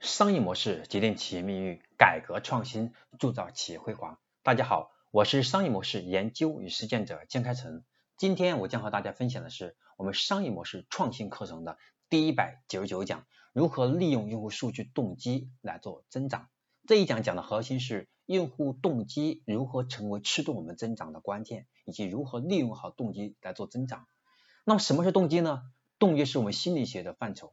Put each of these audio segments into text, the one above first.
商业模式决定企业命运，改革创新铸造企业辉煌。大家好，我是商业模式研究与实践者江开成。今天我将和大家分享的是我们商业模式创新课程的第一百九十九讲：如何利用用户数据动机来做增长。这一讲讲的核心是用户动机如何成为驱动我们增长的关键，以及如何利用好动机来做增长。那么什么是动机呢？动机是我们心理学的范畴，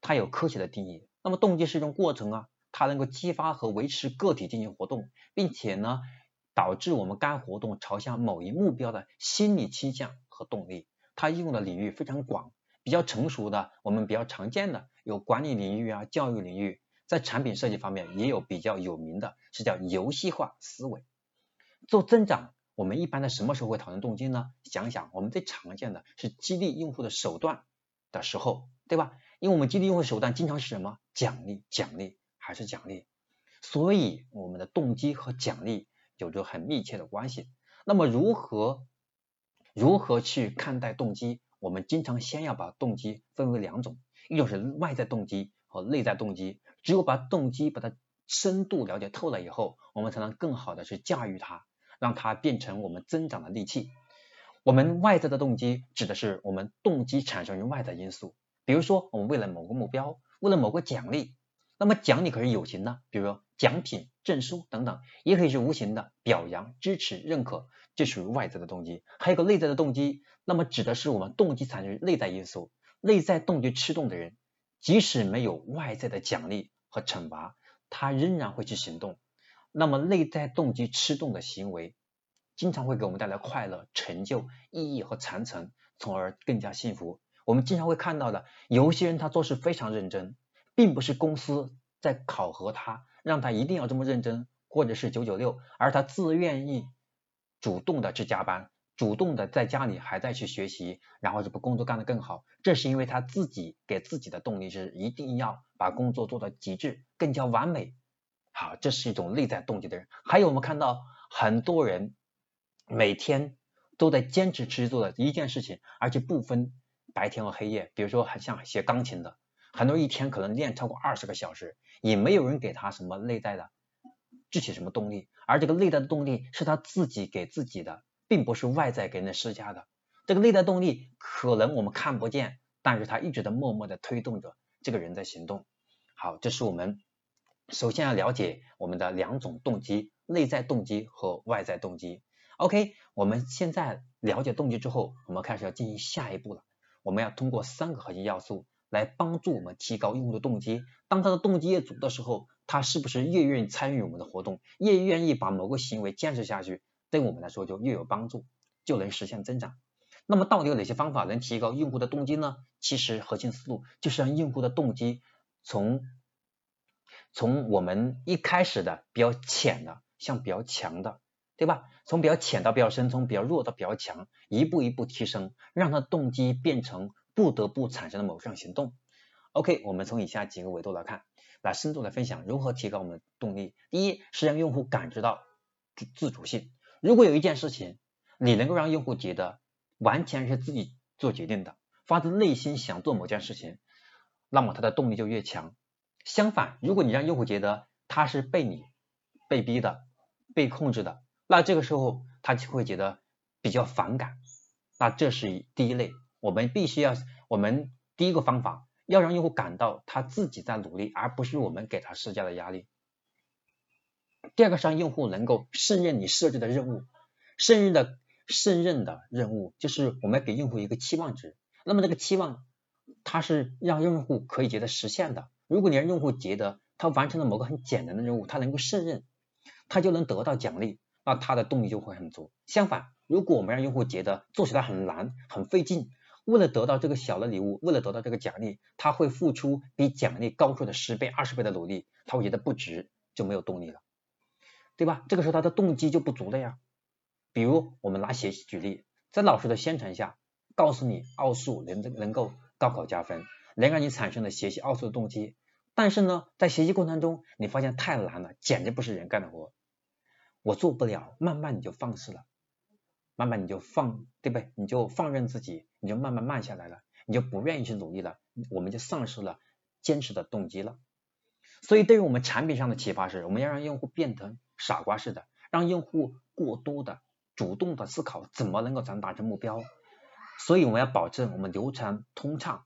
它有科学的定义。那么动机是一种过程啊，它能够激发和维持个体进行活动，并且呢，导致我们该活动朝向某一目标的心理倾向和动力。它应用的领域非常广，比较成熟的，我们比较常见的有管理领域啊、教育领域，在产品设计方面也有比较有名的，是叫游戏化思维。做增长，我们一般在什么时候会讨论动机呢？想想我们最常见的是激励用户的手段的时候，对吧？因为我们激励用户手段经常是什么？奖励，奖励，还是奖励？所以我们的动机和奖励有着很密切的关系。那么如何如何去看待动机？我们经常先要把动机分为两种，一种是外在动机和内在动机。只有把动机把它深度了解透了以后，我们才能更好的去驾驭它，让它变成我们增长的利器。我们外在的动机指的是我们动机产生于外在因素。比如说，我们为了某个目标，为了某个奖励，那么奖励可是有形的，比如说奖品、证书等等，也可以是无形的，表扬、支持、认可，这属于外在的动机。还有个内在的动机，那么指的是我们动机产生内在因素，内在动机驱动的人，即使没有外在的奖励和惩罚，他仍然会去行动。那么内在动机驱动的行为，经常会给我们带来快乐、成就、意义和传承，从而更加幸福。我们经常会看到的，有些人他做事非常认真，并不是公司在考核他，让他一定要这么认真，或者是九九六，而他自愿意主动的去加班，主动的在家里还在去学习，然后就把工作干得更好，这是因为他自己给自己的动力是一定要把工作做到极致，更加完美。好，这是一种内在动机的人。还有我们看到很多人每天都在坚持持续做的一件事情，而且不分。白天和黑夜，比如说很像学钢琴的，很多一天可能练超过二十个小时，也没有人给他什么内在的具体什么动力，而这个内在的动力是他自己给自己的，并不是外在给人施加的。这个内在动力可能我们看不见，但是他一直在默默的推动着这个人在行动。好，这是我们首先要了解我们的两种动机：内在动机和外在动机。OK，我们现在了解动机之后，我们开始要进行下一步了。我们要通过三个核心要素来帮助我们提高用户的动机。当他的动机越足的时候，他是不是越愿意参与我们的活动，越愿意把某个行为坚持下去？对我们来说就越有帮助，就能实现增长。那么到底有哪些方法能提高用户的动机呢？其实核心思路就是让用户的动机从从我们一开始的比较浅的向比较强的。对吧？从比较浅到比较深，从比较弱到比较强，一步一步提升，让他动机变成不得不产生的某项行动。OK，我们从以下几个维度来看，来深度来分享如何提高我们的动力。第一是让用户感知到自自主性。如果有一件事情，你能够让用户觉得完全是自己做决定的，发自内心想做某件事情，那么他的动力就越强。相反，如果你让用户觉得他是被你被逼的、被控制的，那这个时候他就会觉得比较反感，那这是第一类，我们必须要，我们第一个方法要让用户感到他自己在努力，而不是我们给他施加的压力。第二个是让用户能够胜任你设置的任务，胜任的胜任的任务就是我们给用户一个期望值，那么这个期望它是让用户可以觉得实现的。如果你让用户觉得他完成了某个很简单的任务，他能够胜任，他就能得到奖励。那他的动力就会很足。相反，如果我们让用户觉得做起来很难、很费劲，为了得到这个小的礼物，为了得到这个奖励，他会付出比奖励高出的十倍、二十倍的努力，他会觉得不值，就没有动力了，对吧？这个时候他的动机就不足了呀。比如我们拿学习举例，在老师的宣传下，告诉你奥数能能够高考加分，能让你产生了学习奥数的动机。但是呢，在学习过程中，你发现太难了，简直不是人干的活。我做不了，慢慢你就放肆了，慢慢你就放，对不对？你就放任自己，你就慢慢慢下来了，你就不愿意去努力了，我们就丧失了坚持的动机了。所以对于我们产品上的启发是，我们要让用户变成傻瓜似的，让用户过多的主动的思考怎么能够才能达成目标。所以我们要保证我们流程通畅。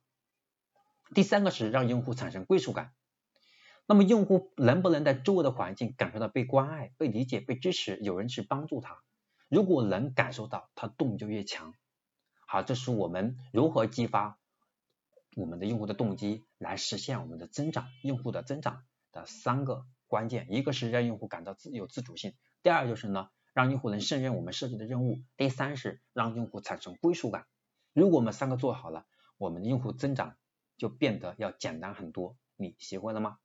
第三个是让用户产生归属感。那么用户能不能在周围的环境感受到被关爱、被理解、被支持，有人去帮助他？如果能感受到，他动力就越强。好，这是我们如何激发我们的用户的动机，来实现我们的增长、用户的增长的三个关键。一个是让用户感到自有自主性，第二就是呢，让用户能胜任我们设计的任务，第三是让用户产生归属感。如果我们三个做好了，我们的用户增长就变得要简单很多。你学会了吗？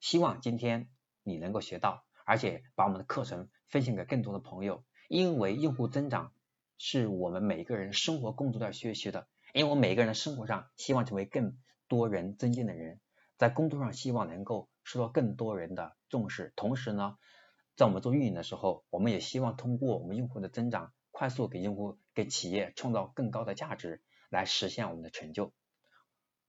希望今天你能够学到，而且把我们的课程分享给更多的朋友。因为用户增长是我们每个人生活工作都要学习的。因为我们每个人的生活上希望成为更多人尊敬的人，在工作上希望能够受到更多人的重视。同时呢，在我们做运营的时候，我们也希望通过我们用户的增长，快速给用户、给企业创造更高的价值，来实现我们的成就。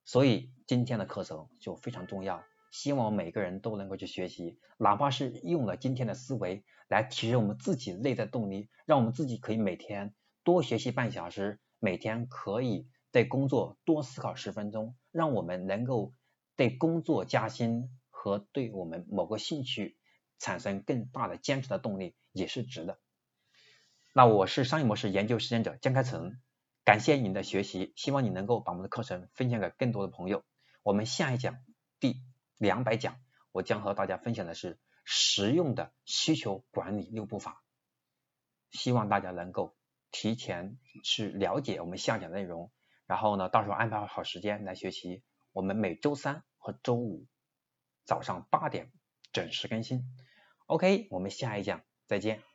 所以今天的课程就非常重要。希望每个人都能够去学习，哪怕是用了今天的思维来提升我们自己内在动力，让我们自己可以每天多学习半小时，每天可以对工作多思考十分钟，让我们能够对工作加薪和对我们某个兴趣产生更大的坚持的动力也是值的。那我是商业模式研究实践者江开成，感谢您的学习，希望你能够把我们的课程分享给更多的朋友。我们下一讲第。两百讲，我将和大家分享的是实用的需求管理六步法，希望大家能够提前去了解我们下讲内容，然后呢，到时候安排好时间来学习。我们每周三和周五早上八点准时更新。OK，我们下一讲再见。